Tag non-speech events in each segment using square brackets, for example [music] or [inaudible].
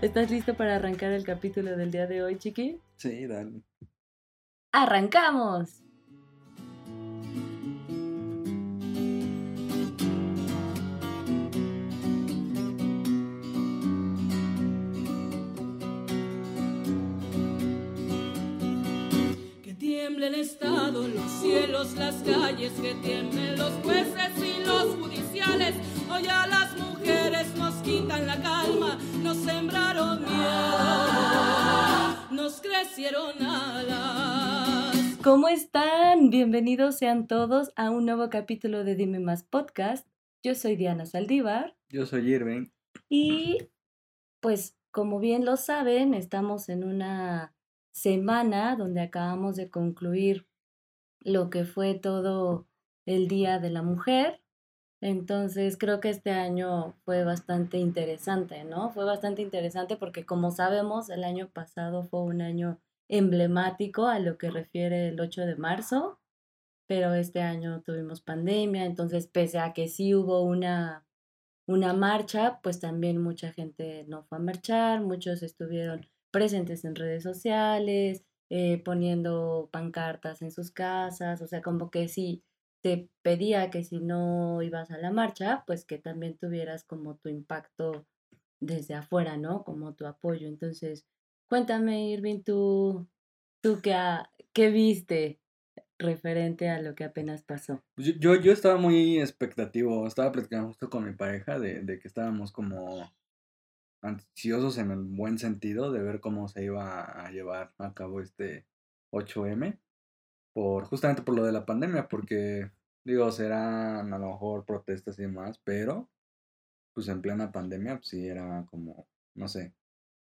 ¿Estás listo para arrancar el capítulo del día de hoy, chiqui? Sí, dale. ¡Arrancamos! Que tiemble el Estado, los cielos, las calles, que tiemblen los jueces y los judiciales. Hoy a las mujeres nos quitan la calma, nos sembraron miedo, nos crecieron alas. ¿Cómo están? Bienvenidos sean todos a un nuevo capítulo de Dime Más Podcast. Yo soy Diana Saldívar Yo soy Irving. y pues como bien lo saben, estamos en una semana donde acabamos de concluir lo que fue todo el Día de la Mujer. Entonces creo que este año fue bastante interesante, ¿no? Fue bastante interesante porque como sabemos, el año pasado fue un año emblemático a lo que refiere el 8 de marzo, pero este año tuvimos pandemia, entonces pese a que sí hubo una, una marcha, pues también mucha gente no fue a marchar, muchos estuvieron presentes en redes sociales, eh, poniendo pancartas en sus casas, o sea, como que sí te pedía que si no ibas a la marcha, pues que también tuvieras como tu impacto desde afuera, ¿no? Como tu apoyo. Entonces, cuéntame, Irving, tú, tú qué, qué viste referente a lo que apenas pasó. Pues Yo, yo, yo estaba muy expectativo, estaba platicando justo con mi pareja de, de que estábamos como ansiosos en el buen sentido de ver cómo se iba a llevar a cabo este 8M, por, justamente por lo de la pandemia, porque digo, serán a lo mejor protestas y demás, pero pues en plena pandemia pues sí era como, no sé,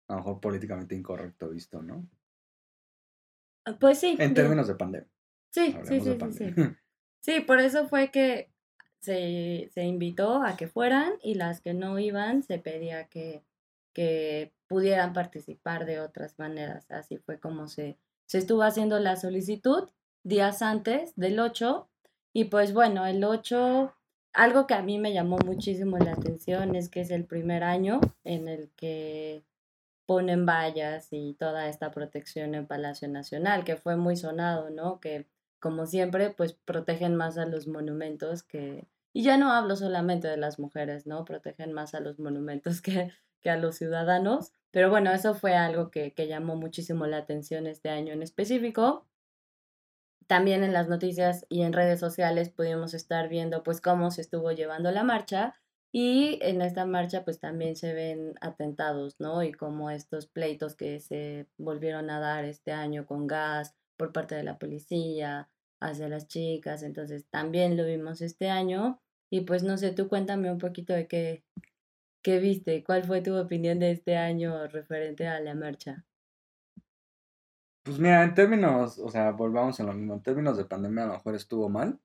a lo mejor políticamente incorrecto visto, ¿no? Ah, Pues sí. En de- términos de pandemia. Sí, sí, sí, sí, sí. [laughs] Sí, por eso fue que se, se invitó a que fueran y las que no iban se pedía que, que pudieran participar de otras maneras. Así fue como se, se estuvo haciendo la solicitud días antes del 8 y pues bueno, el 8, algo que a mí me llamó muchísimo la atención es que es el primer año en el que ponen vallas y toda esta protección en Palacio Nacional, que fue muy sonado, ¿no? Que como siempre, pues protegen más a los monumentos que... Y ya no hablo solamente de las mujeres, ¿no? Protegen más a los monumentos [laughs] que, que a los ciudadanos. Pero bueno, eso fue algo que, que llamó muchísimo la atención este año en específico. También en las noticias y en redes sociales pudimos estar viendo pues cómo se estuvo llevando la marcha y en esta marcha pues también se ven atentados, ¿no? Y como estos pleitos que se volvieron a dar este año con gas por parte de la policía hacia las chicas, entonces también lo vimos este año y pues no sé, tú cuéntame un poquito de qué, qué viste, cuál fue tu opinión de este año referente a la marcha. Pues mira, en términos, o sea, volvamos a lo mismo, en términos de pandemia a lo mejor estuvo mal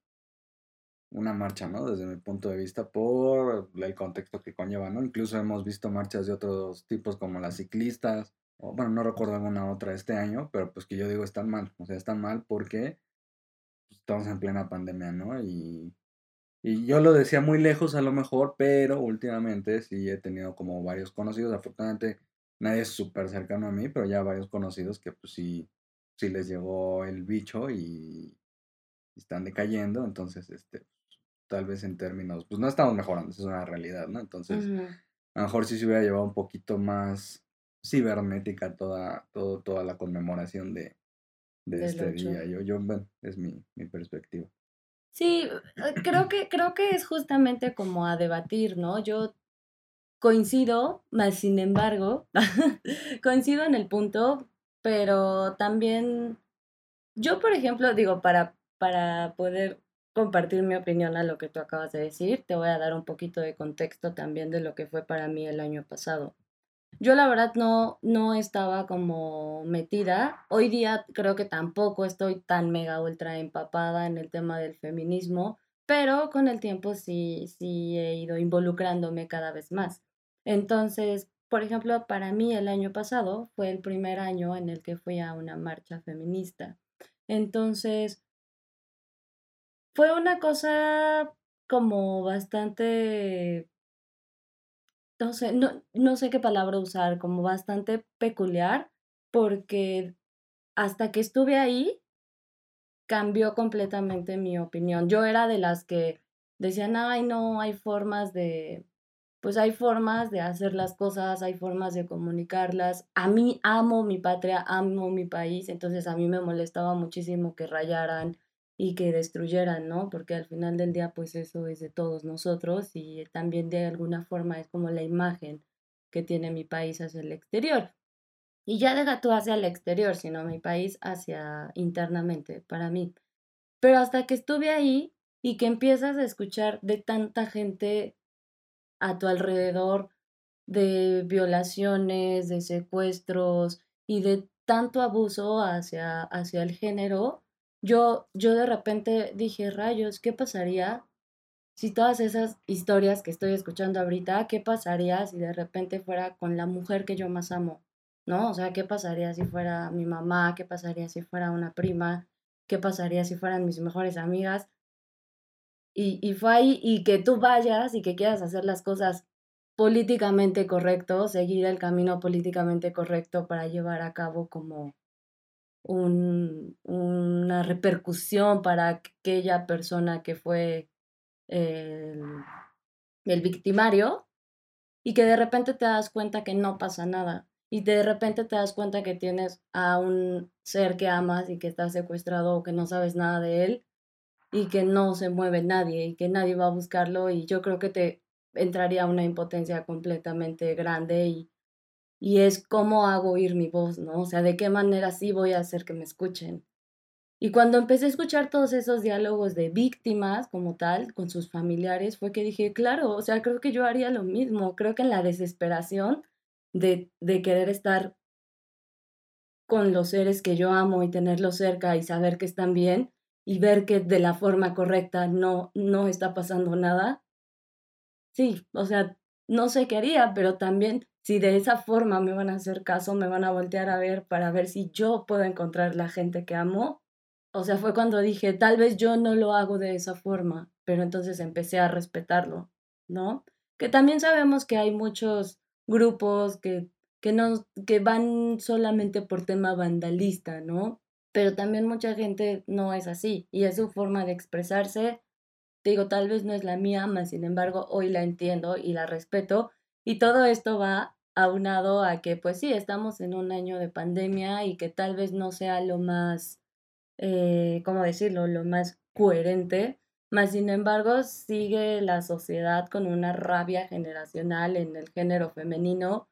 una marcha, ¿no? Desde mi punto de vista, por el contexto que conlleva, ¿no? Incluso hemos visto marchas de otros tipos como las ciclistas, o bueno, no recuerdo alguna otra este año, pero pues que yo digo están mal, o sea, están mal porque pues, estamos en plena pandemia, ¿no? Y, y yo lo decía muy lejos a lo mejor, pero últimamente sí he tenido como varios conocidos, afortunadamente nadie es súper cercano a mí, pero ya varios conocidos que pues sí, sí les llegó el bicho y están decayendo, entonces, este, tal vez en términos, pues no estamos mejorando, eso es una realidad, ¿no? Entonces, a lo mejor sí se hubiera llevado un poquito más cibernética toda, todo, toda la conmemoración de, de este 8. día. Yo, yo, bueno, es mi, mi perspectiva. Sí, eh, creo que, creo que es justamente como a debatir, ¿no? Yo coincido, más sin embargo, [laughs] coincido en el punto, pero también, yo por ejemplo, digo, para, para poder compartir mi opinión a lo que tú acabas de decir, te voy a dar un poquito de contexto también de lo que fue para mí el año pasado. Yo la verdad no, no estaba como metida. Hoy día creo que tampoco estoy tan mega ultra empapada en el tema del feminismo, pero con el tiempo sí, sí he ido involucrándome cada vez más. Entonces, por ejemplo, para mí el año pasado fue el primer año en el que fui a una marcha feminista. Entonces, fue una cosa como bastante no sé, no, no sé qué palabra usar, como bastante peculiar, porque hasta que estuve ahí cambió completamente mi opinión. Yo era de las que decían, ay, no, hay formas de, pues hay formas de hacer las cosas, hay formas de comunicarlas. A mí amo mi patria, amo mi país, entonces a mí me molestaba muchísimo que rayaran y que destruyeran, ¿no? Porque al final del día, pues eso es de todos nosotros y también de alguna forma es como la imagen que tiene mi país hacia el exterior. Y ya deja tú hacia el exterior, sino mi país hacia internamente, para mí. Pero hasta que estuve ahí y que empiezas a escuchar de tanta gente a tu alrededor, de violaciones, de secuestros y de tanto abuso hacia, hacia el género, yo, yo de repente dije, rayos, ¿qué pasaría si todas esas historias que estoy escuchando ahorita, qué pasaría si de repente fuera con la mujer que yo más amo? ¿No? O sea, ¿qué pasaría si fuera mi mamá? ¿Qué pasaría si fuera una prima? ¿Qué pasaría si fueran mis mejores amigas? Y, y fue ahí, y que tú vayas y que quieras hacer las cosas políticamente correcto, seguir el camino políticamente correcto para llevar a cabo como un, una repercusión para aquella persona que fue el, el victimario y que de repente te das cuenta que no pasa nada y de repente te das cuenta que tienes a un ser que amas y que está secuestrado o que no sabes nada de él y que no se mueve nadie y que nadie va a buscarlo y yo creo que te entraría una impotencia completamente grande y y es cómo hago oír mi voz, ¿no? O sea, de qué manera sí voy a hacer que me escuchen. Y cuando empecé a escuchar todos esos diálogos de víctimas como tal, con sus familiares, fue que dije, claro, o sea, creo que yo haría lo mismo. Creo que en la desesperación de, de querer estar con los seres que yo amo y tenerlos cerca y saber que están bien y ver que de la forma correcta no, no está pasando nada. Sí, o sea, no sé qué haría, pero también si de esa forma me van a hacer caso, me van a voltear a ver para ver si yo puedo encontrar la gente que amo. O sea, fue cuando dije, tal vez yo no lo hago de esa forma, pero entonces empecé a respetarlo, ¿no? Que también sabemos que hay muchos grupos que, que, no, que van solamente por tema vandalista, ¿no? Pero también mucha gente no es así y es su forma de expresarse. Digo, tal vez no es la mía, mas sin embargo hoy la entiendo y la respeto. Y todo esto va aunado a que pues sí, estamos en un año de pandemia y que tal vez no sea lo más, eh, ¿cómo decirlo?, lo más coherente, más sin embargo sigue la sociedad con una rabia generacional en el género femenino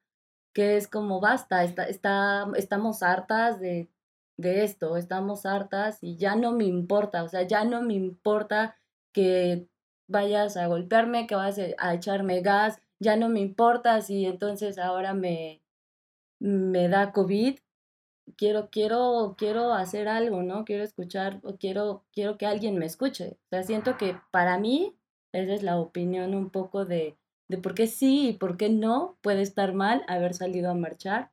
que es como basta, está, está, estamos hartas de, de esto, estamos hartas y ya no me importa, o sea, ya no me importa que vayas a golpearme, que vayas a echarme gas, ya no me importa si entonces ahora me, me da COVID, quiero, quiero, quiero hacer algo, ¿no? Quiero escuchar quiero, quiero que alguien me escuche. O sea, siento que para mí esa es la opinión un poco de, de por qué sí y por qué no puede estar mal haber salido a marchar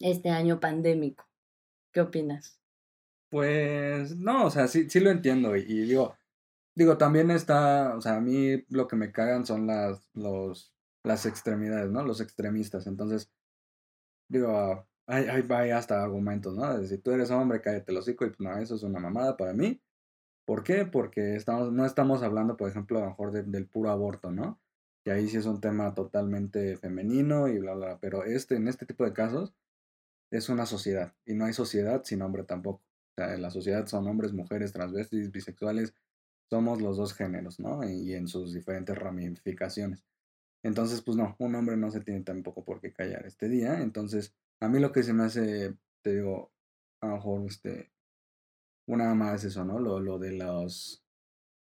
este año pandémico. ¿Qué opinas? Pues no, o sea, sí, sí lo entiendo y, digo, digo, también está, o sea, a mí lo que me cagan son las, los, las extremidades, ¿no? Los extremistas. Entonces, digo, hay, hay, hay hasta argumentos, ¿no? si tú eres hombre, cállate el hocico y pues no, eso es una mamada para mí. ¿Por qué? Porque estamos, no estamos hablando, por ejemplo, a lo mejor del puro aborto, ¿no? Que ahí sí es un tema totalmente femenino y bla, bla, pero este, en este tipo de casos, es una sociedad y no hay sociedad sin hombre tampoco. O sea, en la sociedad son hombres, mujeres, transvestis, bisexuales, somos los dos géneros, ¿no? Y en sus diferentes ramificaciones. Entonces, pues no, un hombre no se tiene tampoco por qué callar este día. Entonces, a mí lo que se me hace, te digo, a lo mejor, este, una más eso, ¿no? Lo, lo de los,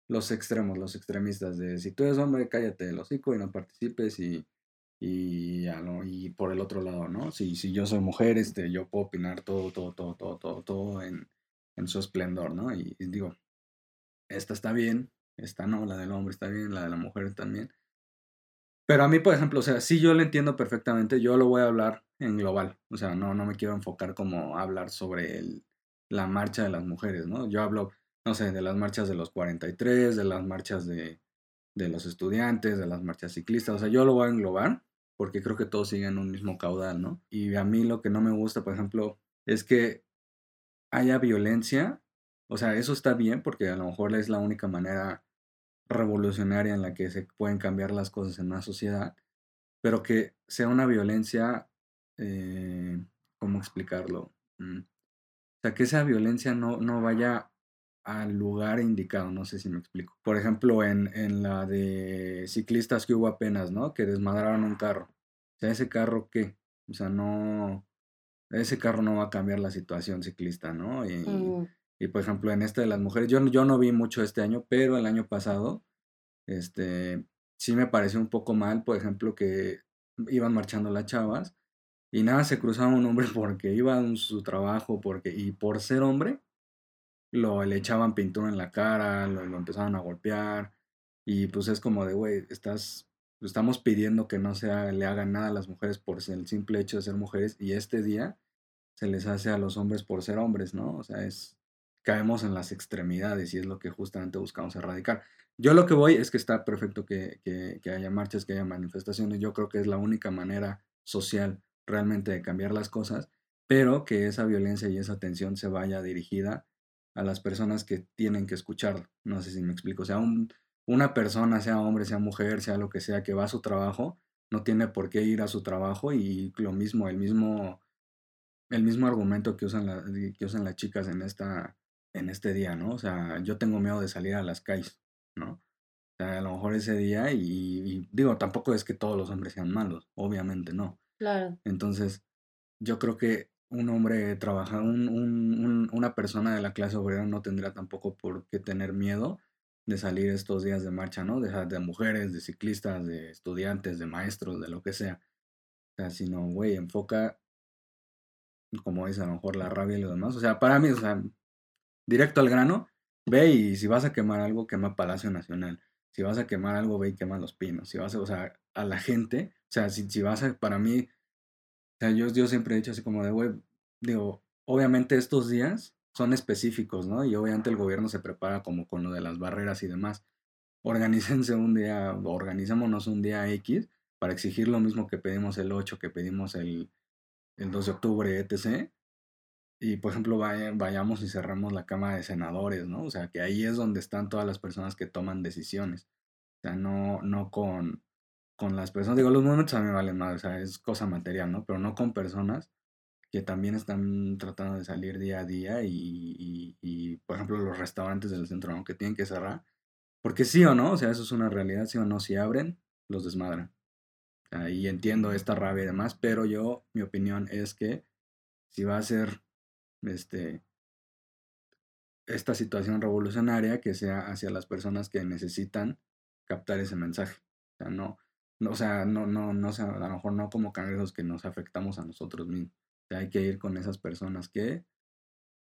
los extremos, los extremistas, de si tú eres hombre, cállate el hocico y no participes y, y, y por el otro lado, ¿no? Si, si yo soy mujer, este, yo puedo opinar todo, todo, todo, todo, todo, todo en, en su esplendor, ¿no? Y, digo, esta está bien, esta no, la del hombre está bien, la de la mujer también. Pero a mí, por ejemplo, o sea, sí yo lo entiendo perfectamente, yo lo voy a hablar en global, o sea, no, no me quiero enfocar como hablar sobre la marcha de las mujeres, ¿no? Yo hablo, no sé, de las marchas de los 43, de las marchas de, de los estudiantes, de las marchas ciclistas, o sea, yo lo voy a englobar porque creo que todos siguen un mismo caudal, ¿no? Y a mí lo que no me gusta, por ejemplo, es que haya violencia, o sea, eso está bien porque a lo mejor es la única manera revolucionaria en la que se pueden cambiar las cosas en una sociedad, pero que sea una violencia, eh, ¿cómo explicarlo? Mm, o sea, que esa violencia no, no vaya al lugar indicado, no sé si me explico. Por ejemplo, en, en la de ciclistas que hubo apenas, ¿no? Que desmadraron un carro. O sea, ese carro qué? O sea, no, ese carro no va a cambiar la situación ciclista, ¿no? Y, Mm, y por ejemplo, en este de las mujeres, yo, no- yo no vi mucho este año, pero el año pasado, este, sí me pareció un poco mal, por ejemplo, que iban marchando las chavas y nada, se cruzaba un hombre [laughs] porque iba a su trabajo, porque, y por ser hombre, lo, le echaban pintura en la cara, lo, lo empezaban a golpear, y pues es como de, güey, estás, estamos pidiendo que no se le hagan nada a las mujeres por el simple hecho de ser mujeres, y este día se les hace a los hombres por ser hombres, ¿no? O sea, es, caemos en las extremidades y es lo que justamente buscamos erradicar. Yo lo que voy es que está perfecto que, que, que haya marchas, que haya manifestaciones, yo creo que es la única manera social realmente de cambiar las cosas, pero que esa violencia y esa tensión se vaya dirigida a las personas que tienen que escucharlo. No sé si me explico. O sea, un, una persona, sea hombre, sea mujer, sea lo que sea, que va a su trabajo, no tiene por qué ir a su trabajo y lo mismo, el mismo, el mismo argumento que usan, la- que usan las chicas en, esta, en este día, ¿no? O sea, yo tengo miedo de salir a las calles, ¿no? O sea, a lo mejor ese día y, y digo, tampoco es que todos los hombres sean malos, obviamente no. claro. Entonces, yo creo que un hombre trabaja, un, un- un- una persona de la clase obrera no tendría tampoco por qué tener miedo de salir estos días de marcha, ¿no? De, de mujeres, de ciclistas, de estudiantes, de maestros, de lo que sea. O sea, sino, güey, enfoca, como dice, a lo mejor la rabia y lo demás. O sea, para mí, o sea, directo al grano, ve y si vas a quemar algo, quema Palacio Nacional. Si vas a quemar algo, ve y quema Los Pinos. Si vas a, o sea, a la gente, o sea, si, si vas a, para mí, sea, yo, siempre he dicho así como de, güey, digo, obviamente estos días son específicos, ¿no? Y obviamente el gobierno se prepara como con lo de las barreras y demás. Organícense un día, organizémonos un día X para exigir lo mismo que pedimos el 8, que pedimos el, el 2 de octubre, etc. Y, por ejemplo, vaya- vayamos y cerramos la Cámara de Senadores, ¿no? O sea, que ahí es donde están todas las personas que toman decisiones. O sea, no, no con, con las personas. Digo, los momentos a mí me valen más, o sea, es cosa material, ¿no? Pero no con personas que también están tratando de salir día a día y, y- y, por ejemplo, los restaurantes del centro, ¿no? Que tienen que cerrar. Porque sí o no, o sea, eso es una realidad, sí o no, si abren, los desmadran. O sea, y entiendo esta rabia y demás, pero yo, mi opinión es que si va a ser este, esta situación revolucionaria que sea hacia las personas que necesitan captar ese mensaje. O sea, no, o sea, no, no, no, a lo mejor no como cangrejos que nos afectamos a nosotros mismos. O sea, hay que ir con esas personas que,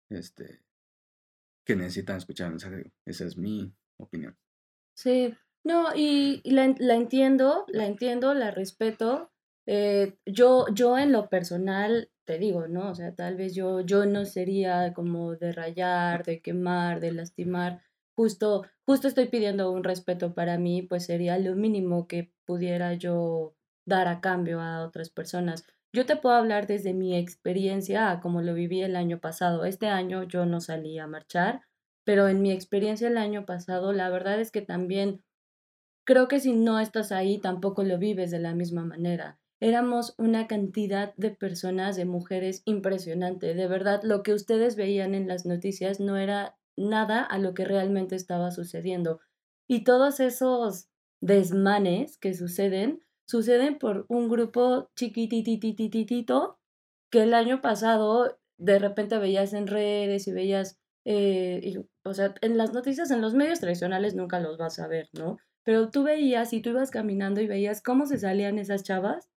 este, que necesitan escuchar el mensaje. Esa es mi opinión. Sí, no, y, la, la entiendo, la entiendo, la respeto. Eh, yo, yo en lo personal te digo, ¿no? O sea, tal vez yo, yo no sería como de rayar, de quemar, de lastimar. Justo, justo estoy pidiendo un respeto para mí, pues sería lo mínimo que pudiera yo dar a cambio a otras personas. Yo te puedo hablar desde mi experiencia como lo viví el año pasado. Este año yo no salí a marchar pero en mi experiencia el año pasado, la verdad es que también creo que si no estás ahí, tampoco lo vives de la misma manera. Éramos una cantidad de personas, de mujeres impresionante. De verdad, lo que ustedes veían en las noticias no era nada a lo que realmente estaba sucediendo. Y todos esos desmanes que suceden, suceden por un grupo chiquitititititito que el año pasado de repente veías en redes y veías eh, o sea, en las noticias, en los medios tradicionales nunca los vas a ver, ¿no? Pero tú veías y tú ibas caminando y veías cómo se salían esas chavas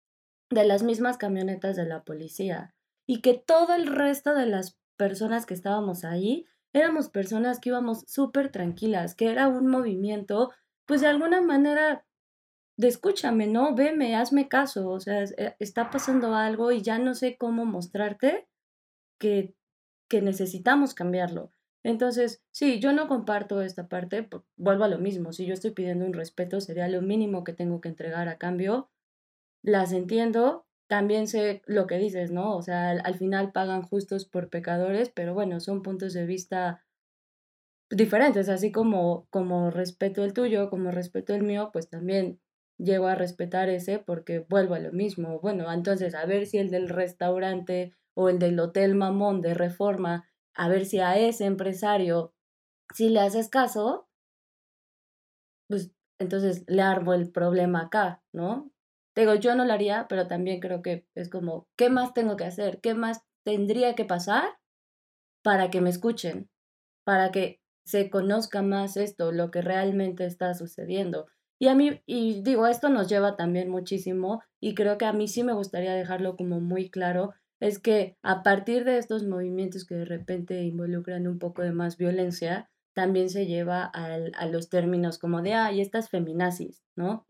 de las mismas camionetas de la policía y que todo el resto de las personas que estábamos ahí éramos personas que íbamos súper tranquilas, que era un movimiento, pues de alguna manera de escúchame, ¿no? Veme, hazme caso, o sea, eh, está pasando algo y ya no sé cómo mostrarte que, que necesitamos cambiarlo. Entonces, sí, yo no comparto esta parte, vuelvo a lo mismo, si yo estoy pidiendo un respeto, sería lo mínimo que tengo que entregar a cambio, las entiendo, también sé lo que dices, ¿no? O sea, al, al final pagan justos por pecadores, pero bueno, son puntos de vista diferentes, así como, como respeto el tuyo, como respeto el mío, pues también llego a respetar ese porque vuelvo a lo mismo. Bueno, entonces a ver si el del restaurante o el del hotel mamón de reforma, a ver si a ese empresario, si le haces caso, pues entonces le armo el problema acá, ¿no? Digo, yo no lo haría, pero también creo que es como, ¿qué más tengo que hacer? ¿Qué más tendría que pasar para que me escuchen? Para que se conozca más esto, lo que realmente está sucediendo. Y a mí, y digo, esto nos lleva también muchísimo, y creo que a mí sí me gustaría dejarlo como muy claro, es que a partir de estos movimientos que de repente involucran un poco de más violencia, también se lleva al, a los términos como de, ay, estas feminazis, ¿no?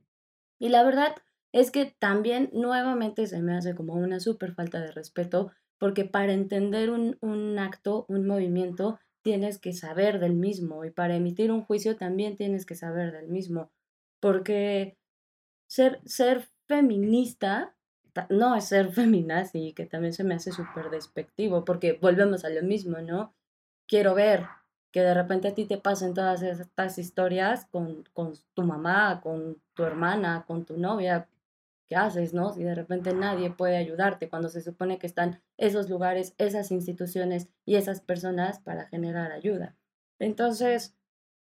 Y la verdad es que también nuevamente se me hace como una súper falta de respeto, porque para entender un, un acto, un movimiento, tienes que saber del mismo y para emitir un juicio también tienes que saber del mismo, porque ser, ser feminista no es ser [laughs] feminazi, que también se me hace súper despectivo, porque volvemos a lo mismo, ¿no? Quiero ver que de repente a ti te pasen todas estas historias con, con tu mamá, con tu hermana, con tu novia, ¿qué haces, no? Si de repente nadie puede ayudarte cuando se supone que están esos lugares, esas instituciones y esas personas para generar ayuda. Entonces,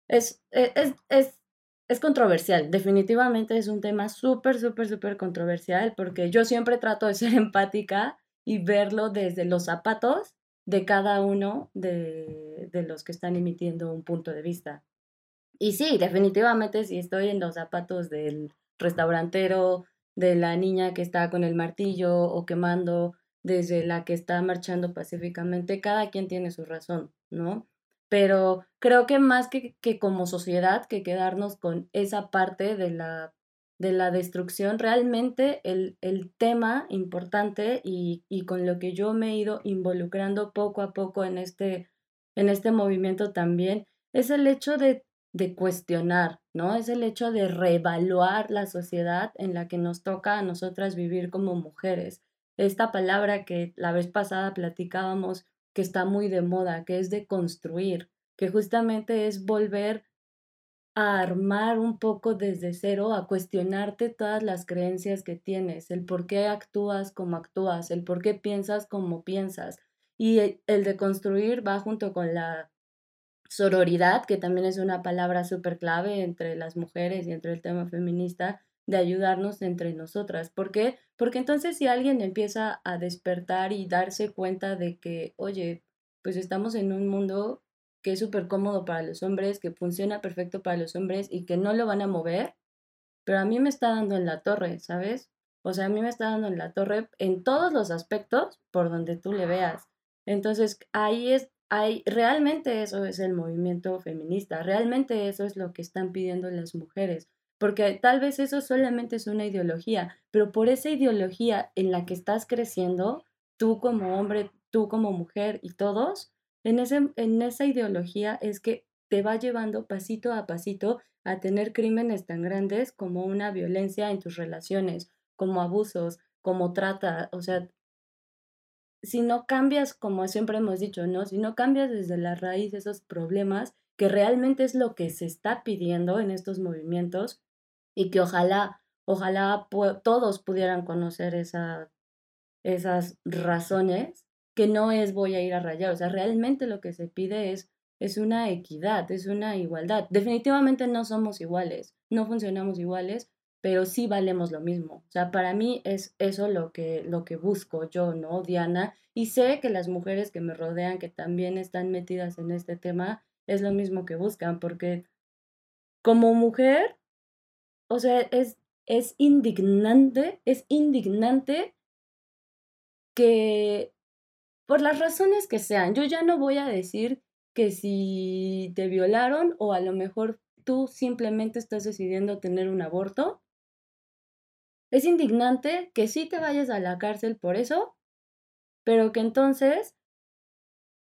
es, e, es, es, es controversial, definitivamente es un tema súper, súper, súper controversial porque yo siempre trato de ser [laughs] empática y verlo desde los zapatos de cada uno de, de los que están emitiendo un punto de vista. Y sí, definitivamente si estoy en los zapatos del restaurantero, de la niña que está con el martillo o quemando, desde la que está marchando pacíficamente, cada quien tiene su razón, ¿no? Pero creo que más que, que como sociedad, que quedarnos con esa parte de la, de la destrucción, realmente el, el tema importante y, y con lo que yo me he ido involucrando poco a poco en este, en este movimiento también, es el hecho de de cuestionar, ¿no? Es el hecho de reevaluar la sociedad en la que nos toca a nosotras vivir como mujeres. Esta palabra que la vez pasada platicábamos que está muy de moda, que es de construir, que justamente es volver a armar un poco desde cero, a cuestionarte todas las creencias que tienes, el por qué actúas como actúas, el por qué piensas como piensas. Y el de construir va junto con la sororidad, que también es una palabra súper clave entre las mujeres y entre el tema feminista, de ayudarnos entre nosotras. ¿Por qué? Porque entonces si alguien empieza a despertar y darse cuenta de que, oye, pues estamos en un mundo que es súper cómodo para los hombres, que funciona perfecto para los hombres y que no lo van a mover, pero a mí me está dando en la torre, ¿sabes? O sea, a mí me está dando en la torre en todos los aspectos por donde tú le veas. Entonces, ahí es hay, realmente eso es el movimiento feminista, realmente eso es lo que están pidiendo las mujeres, porque tal vez eso solamente es una ideología, pero por esa ideología en la que estás creciendo, tú como hombre, tú como mujer y todos, en, ese, en esa ideología es que te va llevando pasito a pasito a tener crímenes tan grandes como una violencia en tus relaciones, como abusos, como trata, o sea, si no cambias, como siempre hemos dicho, ¿no? Si no cambias desde la raíz esos problemas, que realmente es lo que se está pidiendo en estos movimientos y que ojalá, ojalá todos pudieran conocer esa, esas razones, que no es voy a ir a rayar, o sea, realmente lo que se pide es, es una equidad, es una igualdad. Definitivamente no somos iguales, no funcionamos iguales, pero sí valemos lo mismo. O sea, para mí es eso lo que, lo que busco yo, ¿no, Diana? Y sé que las mujeres que me rodean, que también están metidas en este tema, es lo mismo que buscan, porque como mujer, o sea, es, es indignante, es indignante que por las razones que sean, yo ya no voy a decir que si te violaron o a lo mejor tú simplemente estás decidiendo tener un aborto, es indignante que sí te vayas a la cárcel por eso, pero que entonces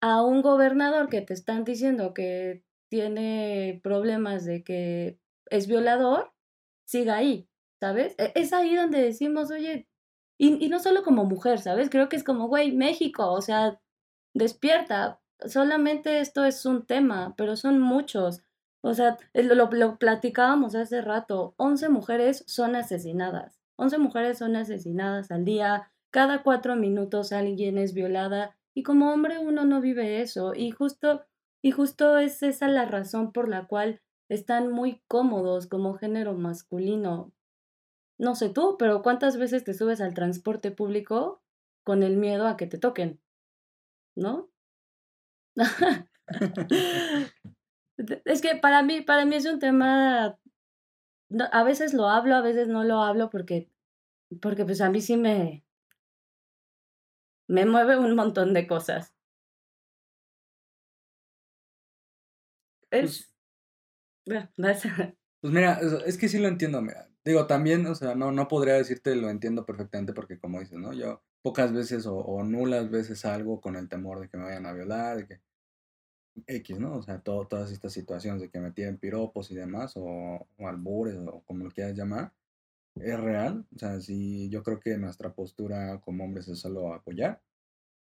a un gobernador que te están diciendo que tiene problemas de que es violador, siga ahí. ¿sabes? E- Es ahí donde decimos, oye, y, no solo como mujer, ¿sabes? Creo que es como, güey, México, o sea, despierta, solamente esto es un tema, pero son muchos. O sea, lo- lo platicábamos hace rato, 11 mujeres son asesinadas, 11 mujeres son asesinadas al día, cada cuatro minutos alguien es violada y como hombre uno no vive eso y justo, y justo es esa la razón por la cual están muy cómodos como género masculino. No sé tú, pero ¿cuántas veces te subes al transporte público con el miedo a que te toquen? ¿No? [laughs] [laughs] Es que para mí, para mí es un tema, a veces lo hablo, a veces no lo hablo porque, porque pues a mí sí me, me mueve un montón de cosas. Es, bueno, [laughs] vas a- Pues mira, es, es que sí lo entiendo, mira. Digo, también, o sea, no, no podría decirte lo entiendo perfectamente porque como dices, ¿no? Yo pocas veces o, o nulas veces salgo con el temor de que me vayan a violar, de que X, ¿no? O sea, todas estas situaciones de que me tiren piropos y demás, o, o albures, o como lo quieras llamar, es real. O sea, sí, yo creo que nuestra postura como hombres es solo apoyar,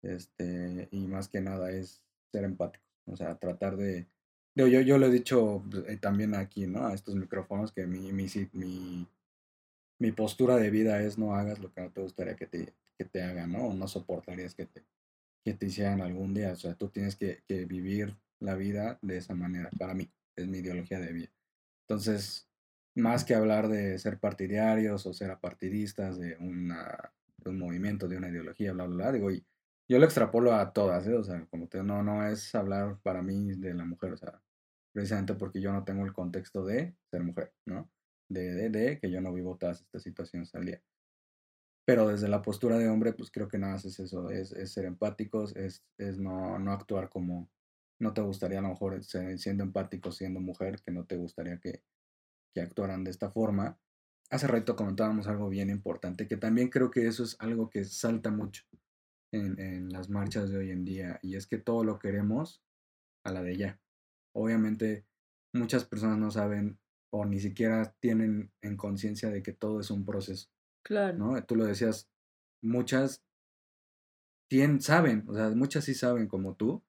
este, y más que nada es ser empáticos. O sea, tratar de, Digo, yo, yo lo he dicho eh, también aquí, ¿no? A estos micrófonos, que mi, mi, mi, mi postura de vida es no hagas lo que no te gustaría que te, que te hagan, ¿no? O no soportarías que te, que te hicieran algún día. O sea, tú tienes que, que vivir la vida de esa manera. Para mí, es mi ideología de vida. Entonces, más que hablar de ser partidarios o ser apartidistas de, una, de un movimiento, de una ideología, bla, bla, bla, digo, y yo lo extrapolo a todas, ¿eh? O sea, como te no, no es hablar para mí de la mujer, o sea, precisamente porque yo no tengo el contexto de ser mujer, ¿no? De, de, de que yo no vivo todas estas situaciones al día. Pero desde la postura de hombre, pues creo que nada más es eso, es, ser empáticos, es, es no, no actuar como no te gustaría a lo mejor ser- siendo empático, siendo mujer, que no te gustaría que, que actuaran de esta forma. Hace rato comentábamos algo bien importante, que también creo que eso es algo que salta mucho en, en las marchas de hoy en día, y es que todo lo queremos a la de ya. Obviamente muchas personas no saben o ni siquiera tienen en conciencia de que todo es un proceso, Claro. ¿no? Tú lo decías, muchas tien- saben, o sea, muchas sí saben como tú,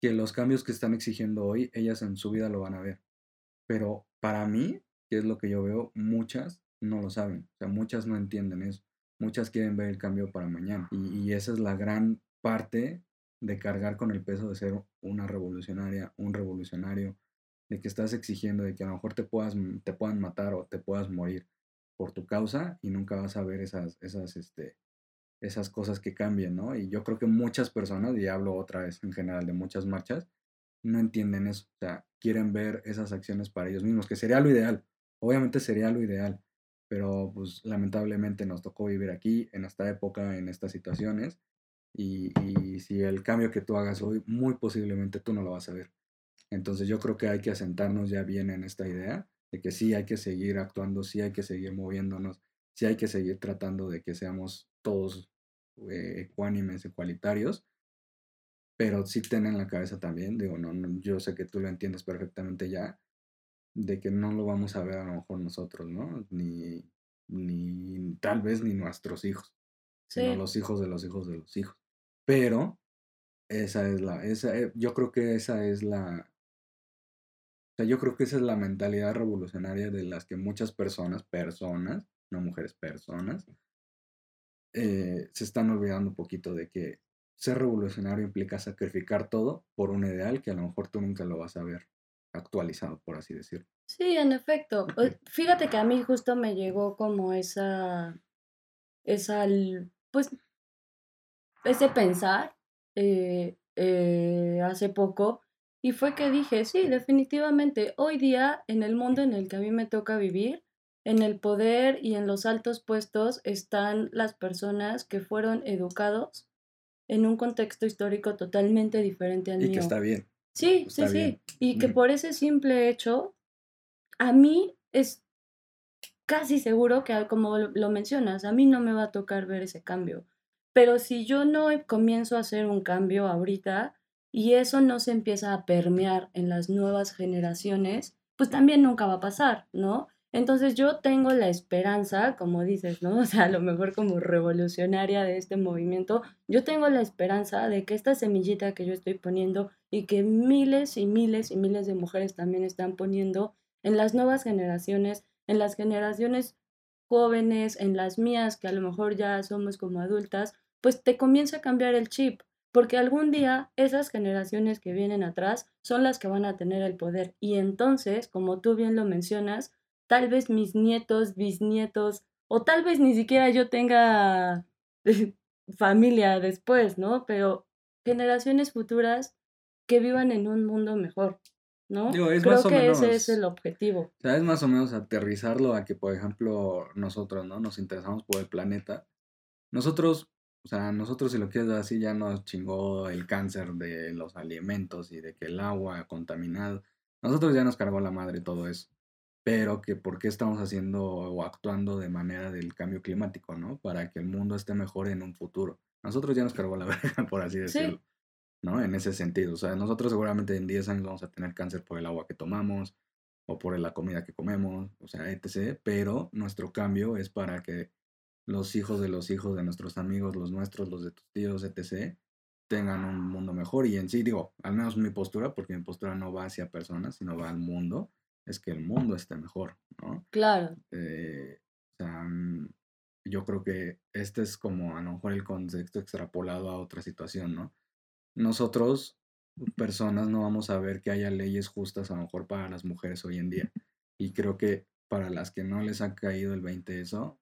que los cambios que están exigiendo hoy, ellas en su vida lo van a ver. Pero para mí, que es lo que yo veo, muchas no lo saben. O sea, muchas no entienden eso. Muchas quieren ver el cambio para mañana. Y, y esa es la gran parte de cargar con el peso de ser una revolucionaria, un revolucionario, de que estás exigiendo de que a lo mejor te, puedas, te puedan matar o te puedas morir por tu causa y nunca vas a ver esas, esas, este, esas cosas que cambian, ¿no? Y yo creo que muchas personas, y hablo otra vez en general de muchas marchas, no entienden eso. O sea, quieren ver esas acciones para ellos mismos, que sería lo ideal. Obviamente sería lo ideal, pero pues lamentablemente nos tocó vivir aquí, en esta época, en estas situaciones, y, y si el cambio que tú hagas hoy, muy posiblemente tú no lo vas a ver. Entonces yo creo que hay que asentarnos ya bien en esta idea de que sí hay que seguir actuando, sí hay que seguir moviéndonos, sí hay que seguir tratando de que seamos todos eh, ecuánimes, ecualitarios, pero sí ten en la cabeza también, digo, no, no, yo sé que tú lo entiendes perfectamente ya, de que no lo vamos a ver a lo mejor nosotros, ¿no? Ni, ni tal vez ni nuestros hijos, sino Sí. los hijos de los hijos de los hijos. Pero esa es la, esa, eh, yo creo que esa es la, sea, yo creo que esa es la mentalidad revolucionaria de las que muchas personas, personas, no mujeres, personas, eh, se están olvidando un poquito de que ser revolucionario implica sacrificar todo por un ideal que a lo mejor tú nunca lo vas a ver actualizado, por así decirlo. Sí, en efecto. Fíjate que a mí justo me llegó como esa, esa, pues, ese pensar eh, eh, hace poco y fue que dije, sí, definitivamente, hoy día en el mundo en el que a mí me toca vivir, en el poder y en los altos puestos están las personas que fueron educados en un contexto histórico totalmente diferente al Y mío. que está bien. Sí, Está sí, bien. sí. Y que por ese simple hecho, a mí es casi seguro que, como lo mencionas, a mí no me va a tocar ver ese cambio. Pero si yo no comienzo a hacer un cambio ahorita y eso no se empieza a permear en las nuevas generaciones, pues también nunca va a pasar, ¿no? Entonces yo tengo la esperanza, como dices, ¿no? [laughs] O sea, a lo mejor como revolucionaria de este movimiento, yo tengo la esperanza de que esta semillita que yo estoy poniendo y que miles y miles y miles de mujeres también están poniendo en las nuevas generaciones, en las generaciones jóvenes, en las mías, que a lo mejor ya somos como adultas, pues te comienza a cambiar el chip, porque algún día esas generaciones que vienen atrás son las que van a tener el poder. Y entonces, como tú bien lo mencionas, tal vez mis nietos, bisnietos, o tal vez ni siquiera yo tenga [laughs] familia después, ¿no? Pero generaciones futuras que vivan en un mundo mejor, ¿no? Creo que ese es el objetivo. O sea, es más o menos aterrizarlo a que, por ejemplo, nosotros, ¿no? Nos interesamos por el planeta. Nosotros, o sea, nosotros si lo quieres ver así, ya nos chingó el cáncer de los alimentos y de que el agua contaminado. Nosotros ya nos cargó la madre todo eso. Pero que por qué estamos haciendo o actuando de manera del cambio climático, ¿no? Para que el mundo esté mejor en un futuro. Nosotros ya nos cargó la [laughs] verga, por así decirlo. ¿no? En ese sentido. O sea, nosotros seguramente en 10 años vamos a tener cáncer por el agua que tomamos o por la comida que comemos, o sea, etc. Pero nuestro cambio es para que los hijos de los hijos de nuestros amigos, los nuestros, los de tus tíos, etc., tengan un mundo mejor. Y en sí, digo, al menos mi postura, porque mi postura no va hacia personas, sino va al mundo, es que el mundo esté mejor, ¿no? Claro. Eh, o sea, mm, yo creo que este es como a lo mejor el contexto extrapolado a otra situación, ¿no? nosotros, personas, no vamos a ver que haya leyes justas a lo mejor para las mujeres hoy en día. Y creo que para las que no les ha caído el 20 eso,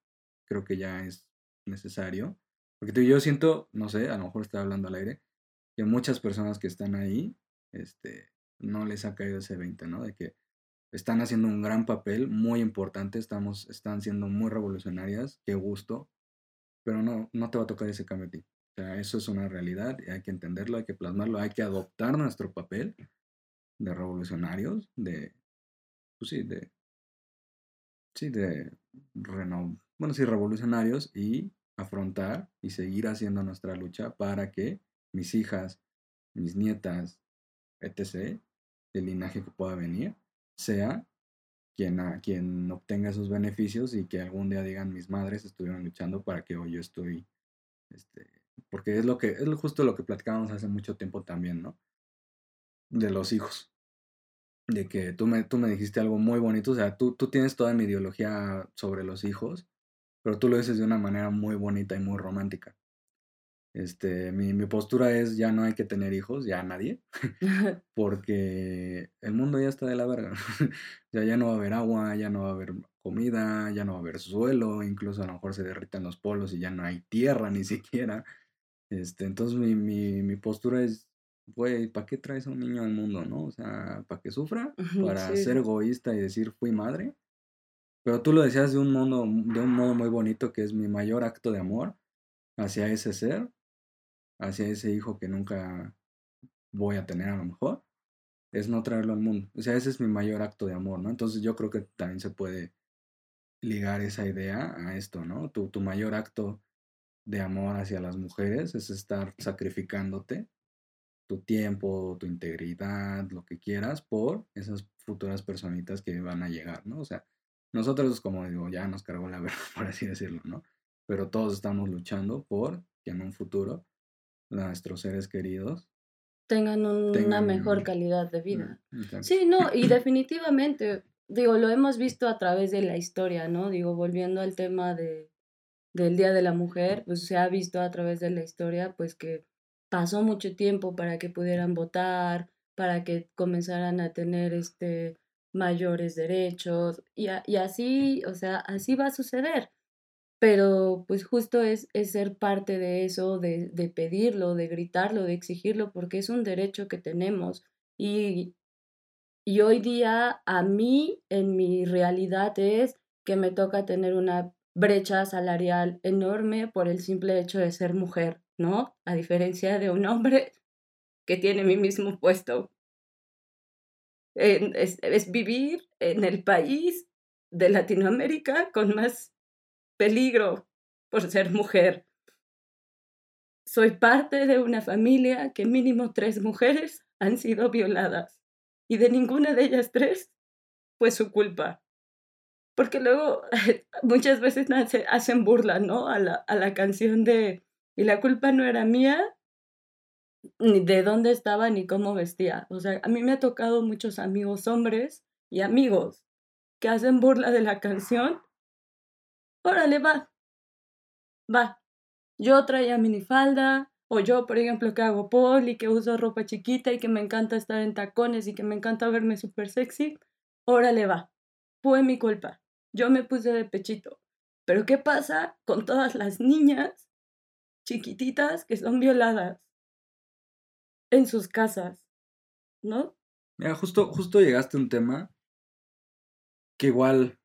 creo que ya es necesario. Porque yo siento, no sé, a lo mejor estoy hablando al aire, que muchas personas que están ahí, este, no les ha caído ese 20, ¿no? De que están haciendo un gran papel, muy importante, estamos, están siendo muy revolucionarias, qué gusto, pero no, no te va a tocar ese cambio a ti eso es una realidad y hay que entenderlo, hay que plasmarlo, hay que adoptar nuestro papel de revolucionarios, de, pues sí, de, sí, de, bueno, sí, revolucionarios y afrontar y seguir haciendo nuestra lucha para que mis hijas, mis nietas, etc., el linaje que pueda venir, sea quien, quien obtenga esos beneficios y que algún día digan mis madres estuvieron luchando para que hoy yo estoy este, porque es lo que, es justo lo que platicábamos hace mucho tiempo también, ¿no? De los hijos. De que tú me, tú me dijiste algo muy bonito, o sea, tú, tú tienes toda mi ideología sobre los hijos, pero tú lo dices de una manera muy bonita y muy romántica. Este, mi, mi postura es ya no hay que tener hijos, ya nadie, [laughs] porque el mundo ya está de la verga. [laughs] ya, ya no va a haber agua, ya no va a haber comida, ya no va a haber suelo, incluso a lo mejor se derriten los polos y ya no hay tierra ni [laughs] siquiera. Este, entonces mi, mi, mi postura es, güey, ¿para qué traes a un niño al mundo, no? O sea, ¿para que sufra? ¿Para ser egoísta y decir fui madre? Pero tú lo decías de un, modo, de un modo muy bonito que es mi mayor acto de amor hacia ese ser, hacia ese hijo que nunca voy a tener a lo mejor, es no traerlo al mundo. O sea, ese es mi mayor acto de amor, ¿no? Entonces yo creo que también se puede ligar esa idea a esto, ¿no? Tu, tu mayor acto de amor hacia las mujeres es estar sacrificándote tu tiempo, tu integridad, lo que quieras, por esas futuras personitas que van a llegar, ¿no? O sea, nosotros, como digo, ya nos cargó la verga, [laughs] por así decirlo, ¿no? Pero todos estamos luchando por que en un futuro nuestros seres queridos tengan, una mejor calidad de vida. Sí, no, y [clears throat] definitivamente, digo, lo hemos visto a través de la historia, ¿no? Digo, volviendo al tema de, del Día de la Mujer, pues se ha visto a través de la historia, pues que pasó mucho tiempo para que pudieran votar, para que comenzaran a tener este mayores derechos y, y así, o sea, así va a suceder. Pero pues justo es, es ser parte de eso, de, de pedirlo, de gritarlo, de exigirlo, porque es un derecho que tenemos. Y, y hoy día a mí, en mi realidad, es que me toca tener una brecha salarial enorme por el simple hecho de ser mujer, ¿no? A diferencia de un hombre que tiene mi mismo puesto. Es, es, vivir en el país de Latinoamérica con más peligro por ser mujer. Soy parte de una familia que mínimo tres mujeres han sido violadas y de ninguna de ellas tres fue su culpa porque luego [laughs] muchas veces hacen burla, ¿no? A la, a la canción de, y la culpa no era mía, ni de dónde estaba, ni cómo vestía. O sea, a mí me ha tocado muchos amigos hombres y amigos que hacen burla de la canción. Órale, va, va. Yo traía minifalda, o yo, por ejemplo, que hago poli, que uso ropa chiquita y que me encanta estar en tacones y que me encanta verme súper sexy. Órale, va. Fue mi culpa. Yo me puse de pechito. Pero ¿qué pasa con todas las niñas chiquititas que son violadas en sus casas? ¿No? Mira, justo, justo llegaste a un tema que igual,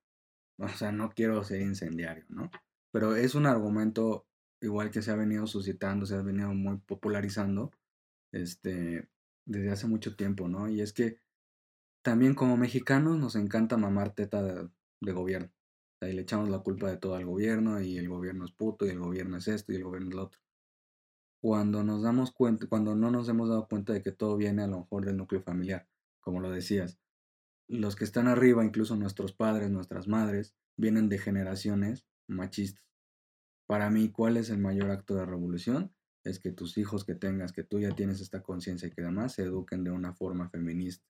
o sea, no quiero ser incendiario, ¿no? Pero es un argumento igual que se ha venido suscitando, se ha venido muy popularizando, este, desde hace mucho tiempo, ¿no? Y es que también como mexicanos nos encanta mamar teta de, gobierno. O le echamos la culpa de todo al gobierno y el gobierno es puto y el gobierno es esto y el gobierno es lo otro. Cuando nos damos cuenta, cuando no nos hemos dado cuenta de que todo viene a lo mejor del núcleo familiar, como lo decías. Los que están arriba, incluso nuestros padres, nuestras madres, vienen de generaciones machistas. Para mí, ¿cuál es el mayor acto de revolución? Es que tus hijos que tengas, que tú ya tienes esta conciencia y que además se eduquen de una forma feminista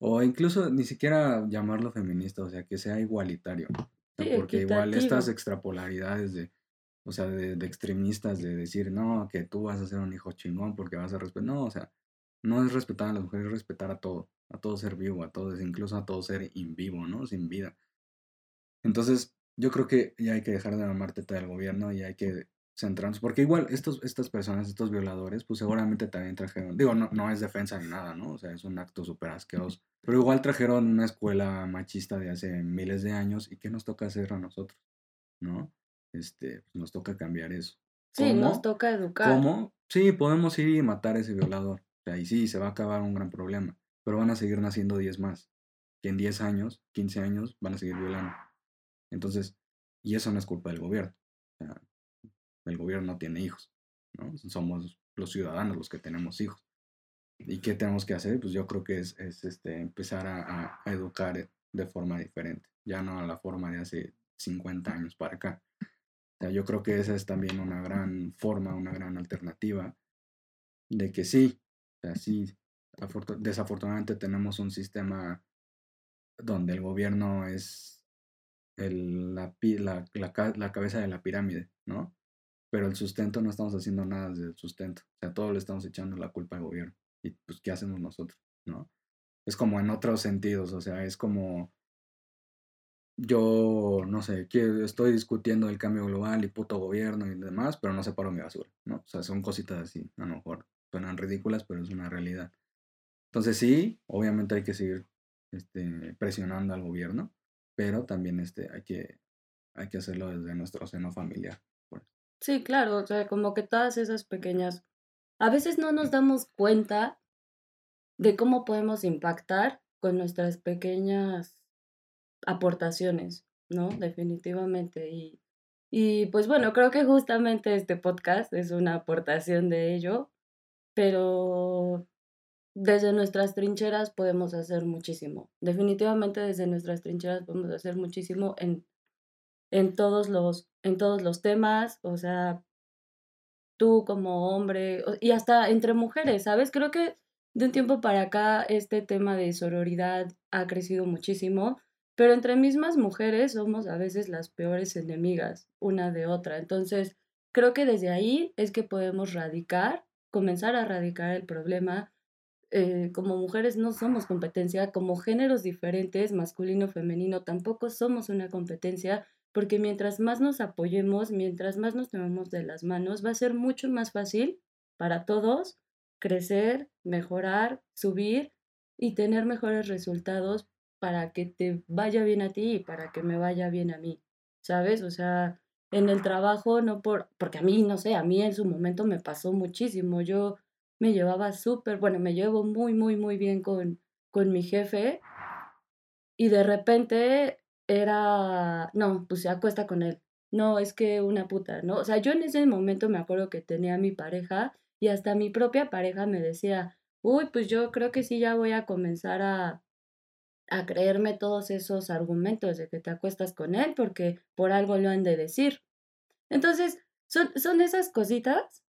o incluso ni siquiera llamarlo feminista, o sea, que sea igualitario. porque igual estas extrapolaridades de, o sea, de, extremistas de decir, no, que tú vas a ser un hijo chingón porque vas a respetar, no, o sea, no es respetar a las mujeres, es respetar a todo, a todo ser vivo, a todo, incluso a todo ser in vivo, ¿no? Sin vida. Entonces, yo creo que ya hay que dejar de mamar teta del gobierno y hay que centrarnos, porque igual estos, estas personas, estos violadores, pues seguramente también trajeron, digo, no, no es defensa ni nada, ¿no? O sea, es un acto súper asqueroso, pero igual trajeron una escuela machista de hace miles de años y ¿qué nos toca hacer a nosotros? ¿No? Este, pues nos toca cambiar eso. Sí, nos toca educar. ¿Cómo? Sí, podemos ir y matar a ese violador. O sea, y sí, se va a acabar un gran problema, pero van a seguir naciendo 10 más, que en 10 años, 15 años, van a seguir violando. Entonces, y eso no es culpa del gobierno. O sea, el gobierno no tiene hijos, ¿no? Somos los ciudadanos los que tenemos hijos. ¿Y qué tenemos que hacer? Pues yo creo que es, este, empezar a, educar de forma diferente, ya no a la forma de hace 50 años para acá. Sea, yo creo que esa es también una gran forma, una gran alternativa de que sí, o sea, sí, desafortunadamente tenemos un sistema donde el gobierno es la, la, la, cabeza de la pirámide, ¿no? pero el sustento no estamos haciendo nada del sustento. O sea, todo le estamos echando la culpa al gobierno. Y pues, ¿qué hacemos nosotros? ¿No? Es como en otros sentidos, o sea, es como yo, no sé, estoy discutiendo el cambio global y puto gobierno y demás, pero no separo mi basura, ¿no? O sea, son cositas así, a lo mejor suenan ridículas, pero es una realidad. Entonces sí, obviamente hay que seguir este, presionando al gobierno, pero también este, hay, que, hay que hacerlo desde nuestro seno familiar. Sí, claro, o sea, como que todas esas pequeñas, a veces no nos damos cuenta de cómo podemos impactar con nuestras pequeñas aportaciones, ¿no? Definitivamente. Y, y pues bueno, creo que justamente este podcast es una aportación de ello, pero desde nuestras trincheras podemos hacer muchísimo. Definitivamente desde nuestras trincheras podemos hacer muchísimo en en todos los, en todos los temas, o sea, tú como hombre y hasta entre mujeres, ¿sabes? Creo que de un tiempo para acá este tema de sororidad ha crecido muchísimo, pero entre mismas mujeres somos a veces las peores enemigas una de otra. Entonces, creo que desde ahí es que podemos radicar, comenzar a radicar el problema. Eh, como mujeres no somos competencia, como géneros diferentes, masculino, femenino, tampoco somos una competencia porque mientras más nos apoyemos, mientras más nos tomemos de las manos, va a ser mucho más fácil para todos crecer, mejorar, subir y tener mejores resultados para que te vaya bien a ti y para que me vaya bien a mí, ¿sabes? O sea, en el trabajo, no por, porque a mí, no sé, a mí en su momento me pasó muchísimo, yo me llevaba súper, bueno, me llevo muy, muy, muy bien con, con mi jefe y de repente era, no, pues se acuesta con él. No, es que una puta, ¿no? O sea, yo en ese momento me acuerdo que tenía a mi pareja y hasta mi propia pareja me decía, uy, pues yo creo que sí ya voy a comenzar a, a creerme todos esos argumentos de que te acuestas con él porque por algo lo han de decir. Entonces, son, son esas cositas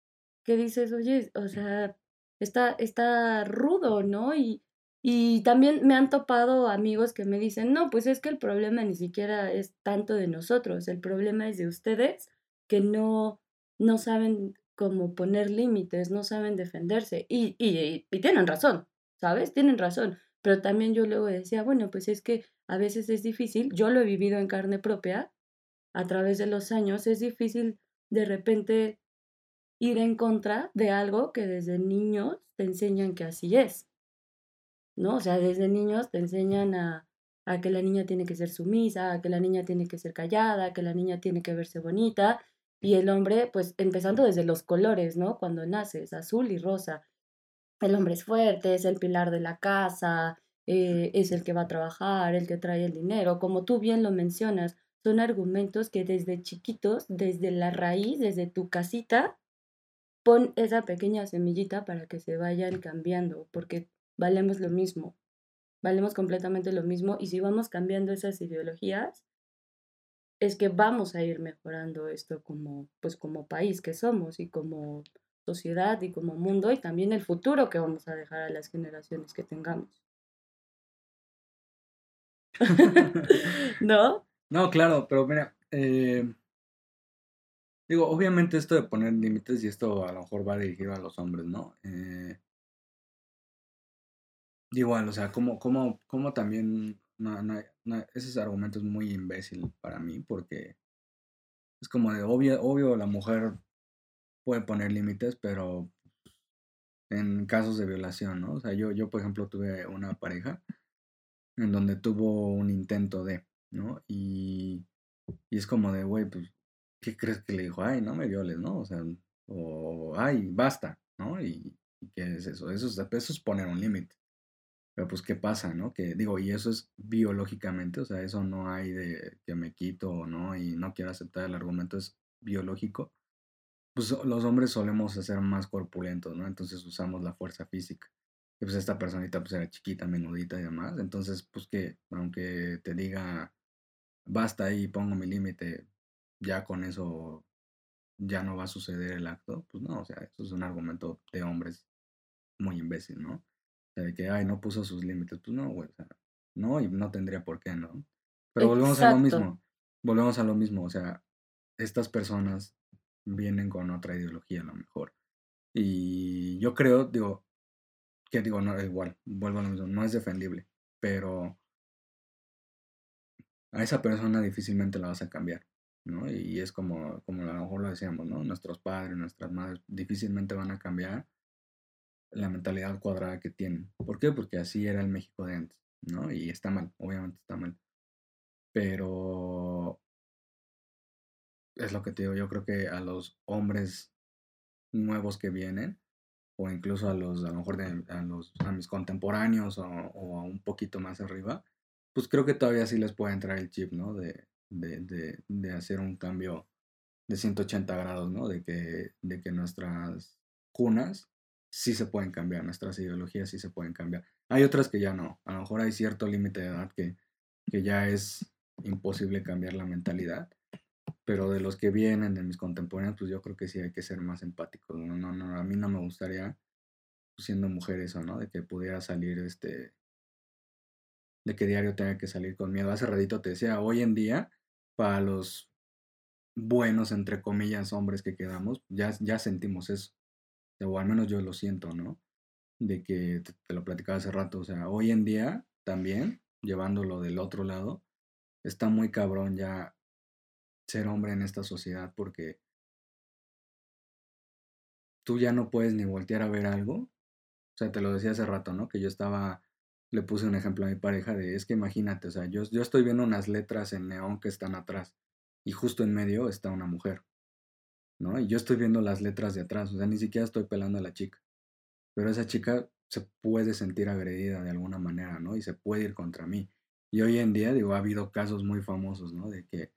que dices, oye, o sea, está, está rudo, ¿no? Y, y también me han topado amigos que me dicen, no, pues es que el problema ni siquiera es tanto de nosotros, el problema es de ustedes que no, no saben cómo poner límites, no saben defenderse. Y, y, y tienen razón, ¿sabes? Tienen razón. Pero también yo luego decía, bueno, pues es que a veces es difícil, yo lo he vivido en carne propia, a través de los años, es difícil de repente ir en contra de algo que desde niños te enseñan que así es. ¿No? O sea, desde niños te enseñan a, a que la niña tiene que ser sumisa, a que la niña tiene que ser callada, a que la niña tiene que verse bonita. Y el hombre, pues empezando desde los colores, ¿no? Cuando naces, azul y rosa. El hombre es fuerte, es el pilar de la casa, eh, es el que va a trabajar, el que trae el dinero. Como tú bien lo mencionas, son argumentos que desde chiquitos, desde la raíz, desde tu casita, pon esa pequeña semillita para que se vayan cambiando, porque valemos lo mismo, valemos completamente lo mismo y si vamos cambiando esas ideologías, es que vamos a ir mejorando esto como, pues como país que somos y como sociedad y como mundo y también el futuro que vamos a dejar a las generaciones que tengamos. [laughs] ¿No? No, claro, pero mira, eh, digo, obviamente esto de poner límites y esto a lo mejor va dirigido a los hombres, ¿no? Eh, igual, o sea, como, como, como también, no, no, ese argumento es muy imbécil para mí porque es como de obvio, obvio la mujer puede poner límites, pero en casos de violación, ¿no? O sea, yo, yo por ejemplo, tuve una pareja en donde tuvo un intento de, ¿no? Y, y es como de, güey, pues, ¿qué crees que le dijo? Ay, no me violes, ¿no? O sea, o, ay, basta, ¿no? Y, ¿qué es eso? Eso es, eso es poner un límite. Pero pues, ¿qué pasa, no? Que digo, y eso es biológicamente, o sea, eso no hay de que me quito o no y no quiero aceptar el argumento, es biológico. Pues los hombres solemos ser más corpulentos, ¿no? Entonces usamos la fuerza física pues esta personita pues era chiquita, menudita y demás. Entonces, pues que aunque te diga, basta ahí, pongo mi límite, ya con eso ya no va a suceder el acto, pues no, o sea, eso es un argumento de hombres muy imbécil, ¿no? O sea, de que, ay, no puso sus límites, pues no, güey, o sea, no, y no tendría por qué, ¿no? Pero volvemos a lo mismo, volvemos a lo mismo, o sea, estas personas vienen con otra ideología a lo mejor. Y yo creo, digo, que digo, no, igual, vuelvo a mismo, no es defendible, pero a esa persona difícilmente la vas a cambiar, ¿no? Y es como, como a lo mejor lo decíamos, ¿no? Nuestros padres, nuestras madres difícilmente van a cambiar la mentalidad cuadrada que tienen. ¿Por qué? Porque así era el México de antes, ¿no? Y está mal, obviamente está mal. Pero es lo que te digo, yo creo que a los hombres nuevos que vienen, o incluso a los, a lo mejor de, a, los, a mis contemporáneos o, o, a un poquito más arriba, pues creo que todavía sí les puede entrar el chip, ¿no? De, de, de, de hacer un cambio de 180 grados, ¿no? De que, de que nuestras cunas sí se pueden cambiar, nuestras ideologías sí se pueden cambiar. Hay otras que ya no, a lo mejor hay cierto límite de edad que, que ya es imposible cambiar la mentalidad, pero de los que vienen, de mis contemporáneos, pues yo creo que sí hay que ser más empáticos. No, no, no, a mí no me gustaría, pues, siendo mujer, eso, ¿no? De que pudiera salir, este, de que diario tenga que salir con miedo. Hace ratito te decía, hoy en día, para los buenos, entre comillas, hombres que quedamos, ya, ya sentimos eso. O al menos yo lo siento, ¿no? De que te, te lo platicaba hace rato. O sea, hoy en día, también, llevándolo del otro lado, está muy cabrón ya ser hombre en esta sociedad porque tú ya no puedes ni voltear a ver algo. O sea, te lo decía hace rato, ¿no? Que yo estaba, le puse un ejemplo a mi pareja de, es que imagínate, o sea, yo, yo estoy viendo unas letras en neón que están atrás y justo en medio está una mujer, ¿no? Y yo estoy viendo las letras de atrás, o sea, ni siquiera estoy pelando a la chica. Pero esa chica se puede sentir agredida de alguna manera, ¿no? Y se puede ir contra mí. Y hoy en día, digo, ha habido casos muy famosos, ¿no? De que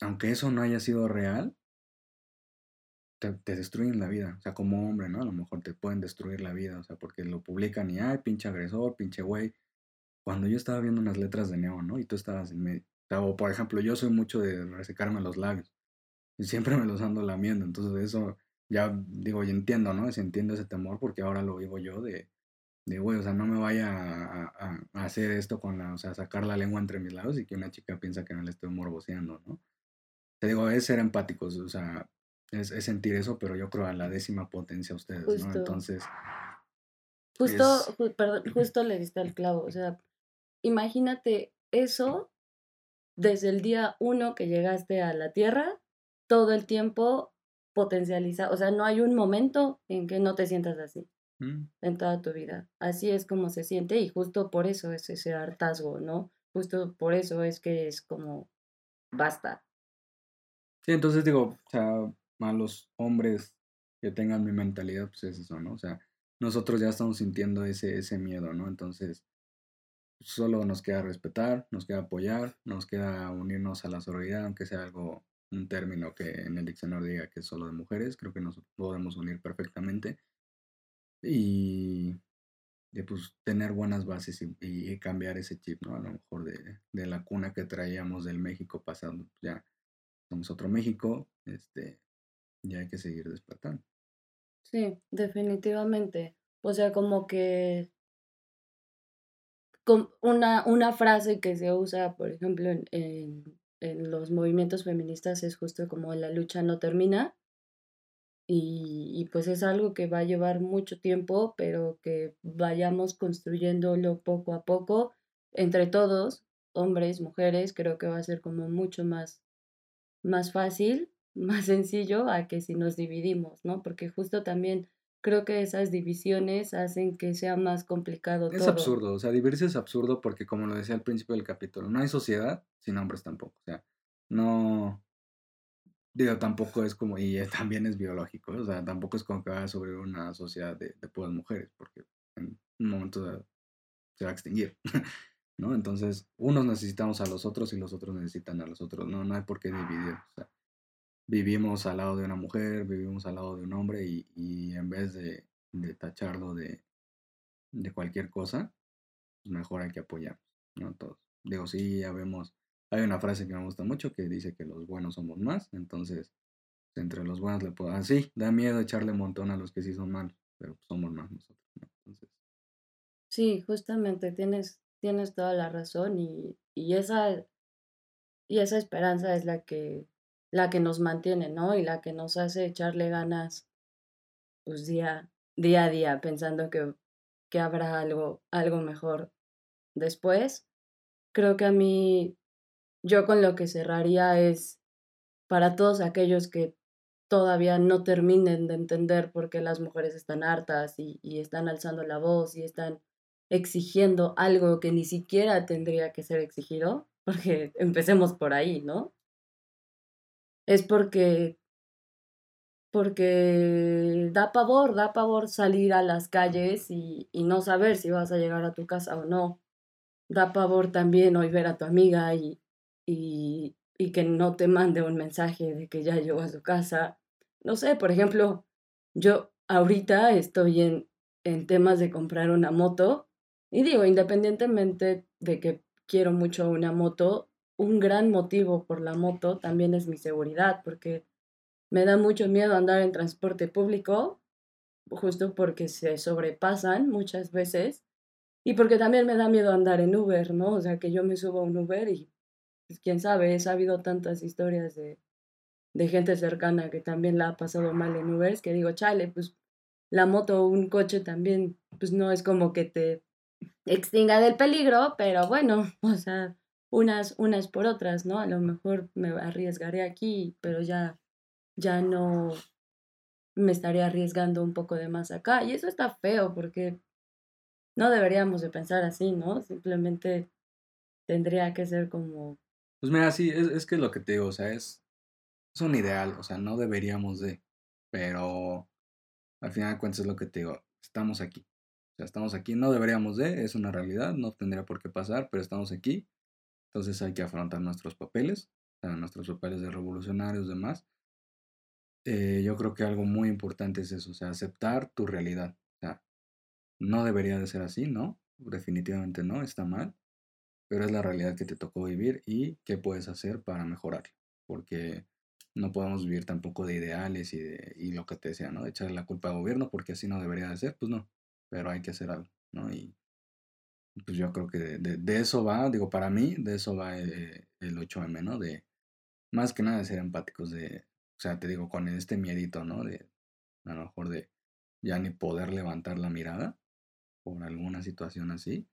aunque eso no haya sido real, te, destruyen la vida. O sea, como hombre, ¿no? A lo mejor te pueden destruir la vida, o sea, porque lo publican y, ay, pinche agresor, pinche güey. cuando yo estaba viendo unas letras de neón, ¿no? Y tú estabas en medio. O, por ejemplo, yo soy mucho de resecarme los labios. Y siempre me los ando lamiendo. Entonces, eso ya digo, y entiendo, ¿no? Si entiendo ese temor porque ahora lo vivo yo de, de güey, o sea, no me vaya a, hacer esto con la, o sea, sacar la lengua entre mis labios y que una chica piensa que no le estoy morboseando, ¿no? Te digo, es ser empáticos, o sea, es, sentir eso, pero yo creo a la décima potencia a ustedes, ¿no? Entonces. Justo, perdón, justo le diste al clavo, o sea, imagínate eso desde el día uno que llegaste a la Tierra, todo el tiempo potencializa, o sea, no hay un momento en que no te sientas así mm. en toda tu vida. Así es como se siente y justo por eso es ese hartazgo, ¿no? Justo por eso es que es como, basta. Sí, entonces digo, o sea, a los hombres que tengan mi mentalidad, pues es eso, ¿no? O sea, nosotros ya estamos sintiendo ese, ese miedo, ¿no? Entonces, solo nos queda respetar, nos queda apoyar, nos queda unirnos a la sororidad, aunque sea algo, un término que en el diccionario diga que es solo de mujeres, creo que nos podemos unir perfectamente. Y de pues tener buenas bases y, cambiar ese chip, ¿no? A lo mejor de, de, la cuna que traíamos del México pasado, ya somos otro México, este, ya hay que seguir despertando. Sí, definitivamente. O sea, como que una, una frase que se usa, por ejemplo, en, en, los movimientos feministas es justo como la lucha no termina. Y, y, pues es algo que va a llevar mucho tiempo, pero que vayamos construyéndolo poco a poco entre todos, hombres, mujeres, creo que va a ser como mucho más, más fácil, [laughs] más sencillo a que si nos dividimos, ¿no? Porque justo también creo que esas divisiones hacen que sea más complicado. Es absurdo, o sea, dividirse es absurdo porque como lo decía al principio del capítulo, no hay sociedad sin hombres tampoco, o sea, no, digo, tampoco es como, y [laughs] también es biológico, o sea, tampoco es como que va sobre una sociedad de, de puras mujeres, porque en un momento se va a extinguir, [laughs] ¿no? Entonces, unos necesitamos a los otros y los otros necesitan a los otros, no, no hay por qué dividir, vivimos al lado de una mujer, vivimos al lado de un hombre y, en vez de, tacharlo de, de, cualquier cosa, pues mejor hay que apoyarnos, ¿no? Todos. Digo, sí, ya vemos, hay una frase que me gusta mucho que dice que los buenos somos más, entonces entre los buenos le puedo, así, ah, da miedo echarle un montón a los que sí son malos, pero somos más nosotros, ¿no? Entonces. Sí, justamente tienes, tienes toda la razón y, y esa y esa esperanza es la que la que nos mantiene, ¿no? Y la que nos hace echarle ganas, pues día, día a día, pensando que, que habrá algo, algo mejor después. Creo que a mí, yo con lo que cerraría es para todos aquellos que todavía no terminen de entender por qué las mujeres están hartas y, y están alzando la voz y están exigiendo algo que ni siquiera tendría que ser exigido, [laughs] porque empecemos por ahí, ¿no? es porque porque da pavor, da pavor salir a las calles y, no saber si vas a llegar a tu casa o no. Da pavor también hoy ver a tu amiga y, y, y que no te mande un mensaje de que ya llegó a su casa. No sé, por ejemplo, yo ahorita estoy en, en temas de comprar una moto y digo, independientemente de que quiero mucho una moto, un gran motivo por la moto también es mi seguridad, porque me da mucho miedo andar en transporte público, justo porque se sobrepasan muchas veces, y porque también me da miedo andar en Uber, ¿no? O sea, que yo me subo a un Uber y, pues, quién sabe, he sabido tantas historias de, de gente cercana que también la ha pasado mal en Uber, que digo, chale, pues la moto o un coche también, pues no es como que te extinga del peligro, pero bueno, [laughs] o sea, unas, unas por otras, ¿no? A lo mejor me arriesgaré aquí, pero ya, ya no me estaré arriesgando un poco de más acá. Y eso está feo porque no deberíamos de pensar así, ¿no? Simplemente tendría que ser como... Pues mira, sí, es, es que lo que te digo, o sea, es, es un ideal, o sea, no deberíamos de, pero al final de cuentas es lo que te digo, estamos aquí. O sea, estamos aquí, no deberíamos de, es una realidad, no tendría por qué pasar, pero estamos aquí entonces hay que afrontar nuestros papeles, nuestros papeles de revolucionarios, demás. Eh, yo creo que algo muy importante es eso, o sea, aceptar tu realidad. O sea, no debería de ser así, ¿no? definitivamente no, está mal, pero es la realidad que te tocó vivir y qué puedes hacer para mejorarlo, porque no podemos vivir tampoco de ideales y, de, y lo que te decía, ¿no? De echarle la culpa al gobierno porque así no debería de ser, pues no, pero hay que hacer algo, ¿no? Y pues yo creo que de, de, eso va, digo, para mí, de eso va el, el 8M, ¿no? De más que nada de ser empáticos, de, o sea, te digo, con este miedito, ¿no? De a lo mejor de ya ni poder levantar la mirada por alguna situación así,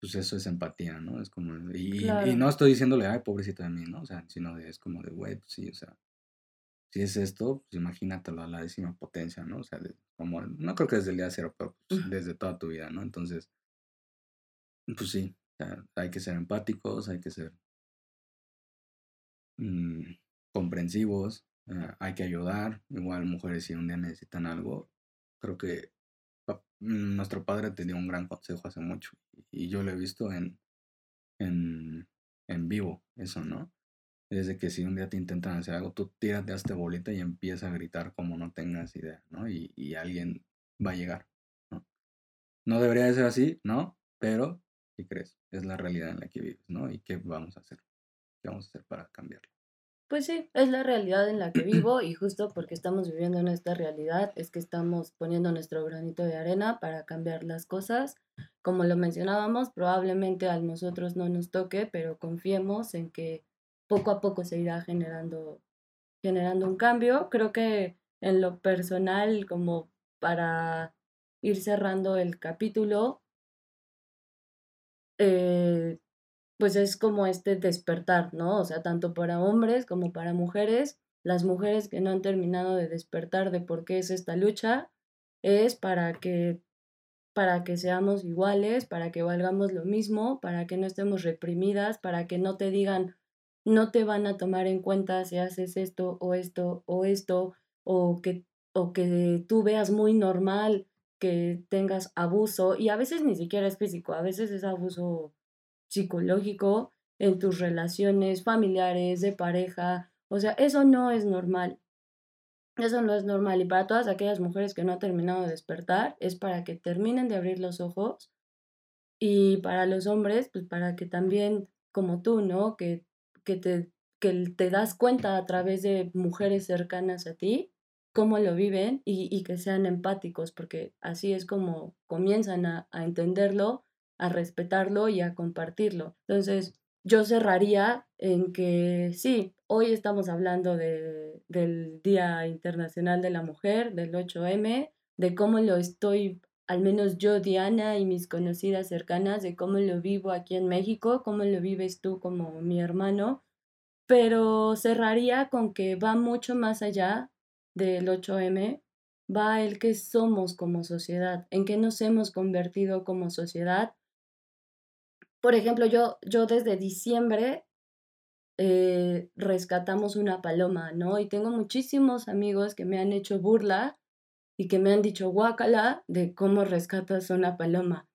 pues eso es empatía, ¿no? Es como, y, y no estoy diciéndole, ay, pobrecito de mí, ¿no? O sea, sino de, es como de, güey, pues sí, o sea, si es esto, pues imagínatelo a la décima potencia, ¿no? O sea, como, no creo que desde el día cero, pero pues, desde toda tu vida, ¿no? Entonces, pues sí, hay que ser empáticos, hay que ser mm, comprensivos, eh, hay que ayudar. Igual mujeres si un día necesitan algo, creo que mm, nuestro padre te dio un gran consejo hace mucho y yo lo he visto en, en, en vivo, eso, ¿no? Desde que si un día te intentan hacer algo, tú tírate a esta bolita y empieza a gritar como no tengas idea, ¿no? Y, alguien va a llegar, ¿no? No debería de ser así, ¿no? Pero ¿Qué crees? Es la realidad en la que vives, ¿no? ¿Y qué vamos a hacer? ¿Qué vamos a hacer para cambiarlo? Pues sí, es la realidad en la que vivo y justo porque estamos viviendo en esta realidad es que estamos poniendo nuestro granito de arena para cambiar las cosas. Como lo mencionábamos, probablemente a nosotros no nos toque, pero confiemos en que poco a poco se irá generando, generando un cambio. Creo que en lo personal, como para ir cerrando el capítulo, eh, pues es como este despertar, ¿no? O sea, tanto para hombres como para mujeres, las mujeres que no han terminado de despertar de por qué es esta lucha, es para que para que seamos iguales, para que valgamos lo mismo, para que no estemos reprimidas, para que no te digan no te van a tomar en cuenta si haces esto o esto o esto o que o que tú veas muy normal que tengas abuso, y a veces ni siquiera es físico, a veces es abuso psicológico en tus relaciones familiares, de pareja, o sea, eso no es normal. Eso no es normal. Y para todas aquellas mujeres que no han terminado de despertar, es para que terminen de abrir los ojos. Y para los hombres, pues para que también, como tú, ¿no? Que, que, te, que te das cuenta a través de mujeres cercanas a ti, cómo lo viven y, que sean empáticos, porque así es como comienzan a, entenderlo, a respetarlo y a compartirlo. Entonces, yo cerraría en que sí, hoy estamos hablando de, del Día Internacional de la Mujer, del 8M, de cómo lo estoy, al menos yo, Diana, y mis conocidas cercanas, de cómo lo vivo aquí en México, cómo lo vives tú como mi hermano, pero cerraría con que va mucho más allá del 8M va el que somos como sociedad, en qué nos hemos convertido como sociedad. Por ejemplo, yo, yo desde diciembre eh, rescatamos una paloma, ¿no? Y tengo muchísimos amigos que me han hecho burla y que me han dicho guácala de cómo rescatas una paloma.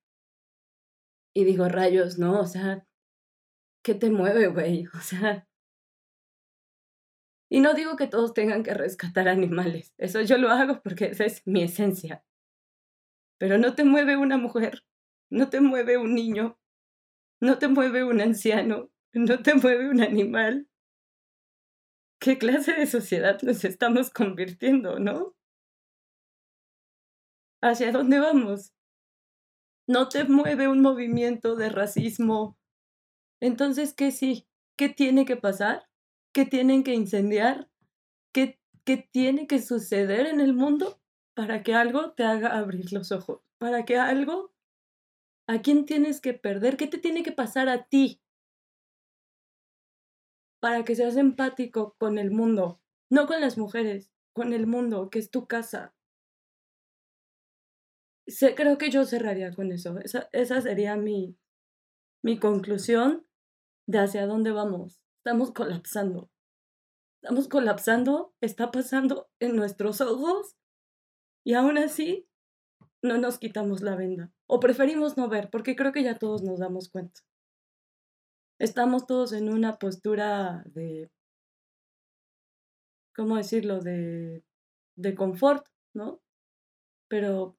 Y digo, rayos, ¿no? O sea, ¿qué te mueve, güey? [laughs] O sea, y no digo que todos tengan que rescatar animales, eso yo lo hago porque esa es mi esencia. Pero no te mueve una mujer, no te mueve un niño, no te mueve un anciano, no te mueve un animal. ¿Qué clase de sociedad nos estamos convirtiendo, no? ¿Hacia dónde vamos? No te mueve un movimiento de racismo. Entonces, ¿qué sí? ¿Qué tiene que pasar? ¿Qué tienen que incendiar? ¿Qué, ¿Qué tiene que suceder en el mundo para que algo te haga abrir los ojos? Para que algo... ¿A quién tienes que perder? ¿Qué te tiene que pasar a ti? Para que seas empático con el mundo, no con las mujeres, con el mundo, que es tu casa. Creo que yo cerraría con eso. Esa, esa sería mi, mi conclusión de hacia dónde vamos. Estamos colapsando. Estamos colapsando, está pasando en nuestros ojos y aún así no nos quitamos la venda. O preferimos no ver, porque creo que ya todos nos damos cuenta. Estamos todos en una postura de, ¿cómo decirlo?, de, de confort, ¿no? Pero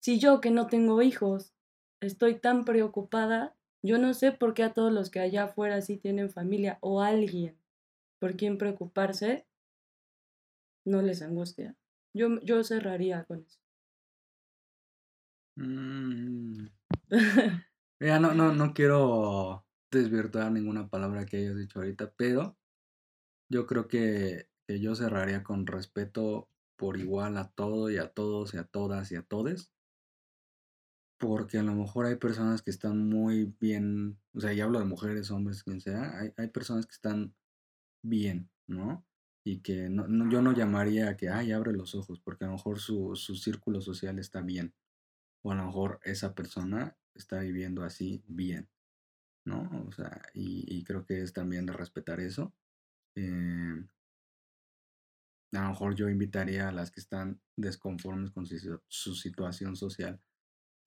si yo que no tengo hijos estoy tan preocupada. Yo no sé por qué a todos los que allá afuera sí tienen familia o alguien por quien preocuparse, no les angustia. Yo, yo cerraría con eso. Mm. [laughs] Mira, no, no, no quiero desvirtuar ninguna palabra que hayas dicho ahorita, pero yo creo que, que yo cerraría con respeto por igual a todo y a todos y a todas y a todes. Porque a lo mejor hay personas que están muy bien, o sea, ya hablo de mujeres, hombres, quien sea, hay, hay personas que están bien, ¿no? Y que no, no- yo no llamaría a que, ay, abre los ojos, porque a lo mejor su, su círculo social está bien. O a lo mejor esa persona está viviendo así bien, ¿no? O sea, y, y creo que es también de respetar eso. Eh, a lo mejor yo invitaría a las que están desconformes con su, su situación social,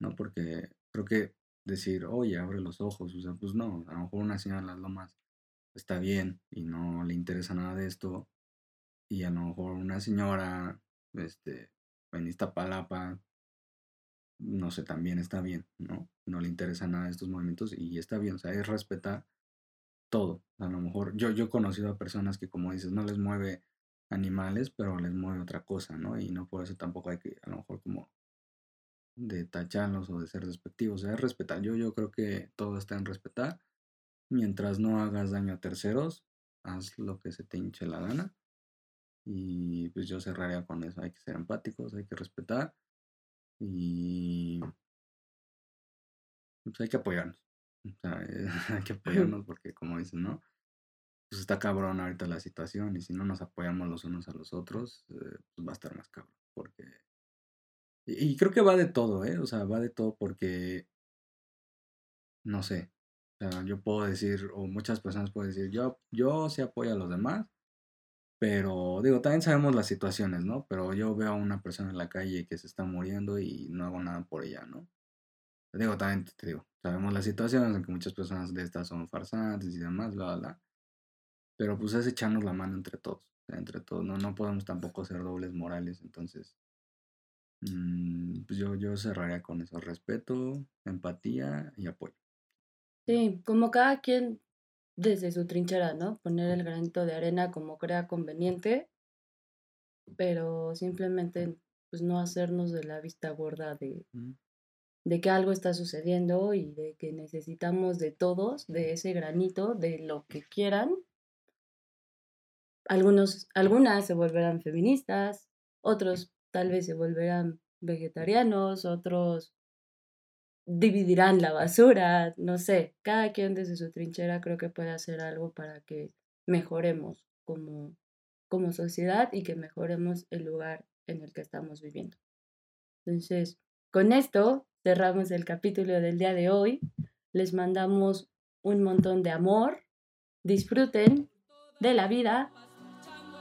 ¿no? Porque creo que decir, oye, abre los ojos, o sea, pues no, a lo mejor una señora en las lomas está bien y no le interesa nada de esto, y a lo mejor una señora, este, en Iztapalapa, no sé, también está bien, ¿no? No le interesa nada de estos movimientos y está bien, o sea, es respetar todo. A lo mejor yo, yo he conocido a personas que, como dices, no les mueve animales, pero les mueve otra cosa, ¿no? Y no por eso tampoco hay que, a lo mejor, como de tacharlos o de ser despectivos, o sea, es respetar. Yo, yo creo que todo está en respetar. Mientras no hagas daño a terceros, haz lo que se te hinche la gana. Y pues yo cerraría con eso. Hay que ser empáticos, hay que respetar. Y pues hay que apoyarnos. O sea, eh, [laughs] hay que apoyarnos porque como dicen, ¿no? Pues está cabrón ahorita la situación y si no nos apoyamos los unos a los otros, eh, pues va a estar más cabrón. Porque... Y, creo que va de todo, ¿eh? O sea, va de todo porque, no sé, o sea, yo puedo decir, o muchas personas pueden decir, yo, yo sí apoyo a los demás, pero digo, también sabemos las situaciones, ¿no? Pero yo veo a una persona en la calle que se está muriendo y no hago nada por ella, ¿no? Digo, también te digo, sabemos las situaciones en que muchas personas de estas son farsantes y demás, bla, bla, bla. Pero pues es echarnos la mano entre todos, entre todos, no, no podemos tampoco ser dobles morales, entonces, pues yo, yo cerraría con eso, respeto, empatía y apoyo. Sí, como cada quien desde su trinchera, ¿no? Poner el granito de arena como crea conveniente, pero simplemente pues no hacernos de la vista gorda de, Mm. de que algo está sucediendo y de que necesitamos de todos, de ese granito, de lo que quieran. Algunos, algunas se volverán feministas, otros tal vez se volverán vegetarianos, otros dividirán la basura, no sé, cada quien desde su trinchera creo que puede hacer algo para que mejoremos como, como sociedad y que mejoremos el lugar en el que estamos viviendo. Entonces, con esto cerramos el capítulo del día de hoy. Les mandamos un montón de amor. Disfruten de la vida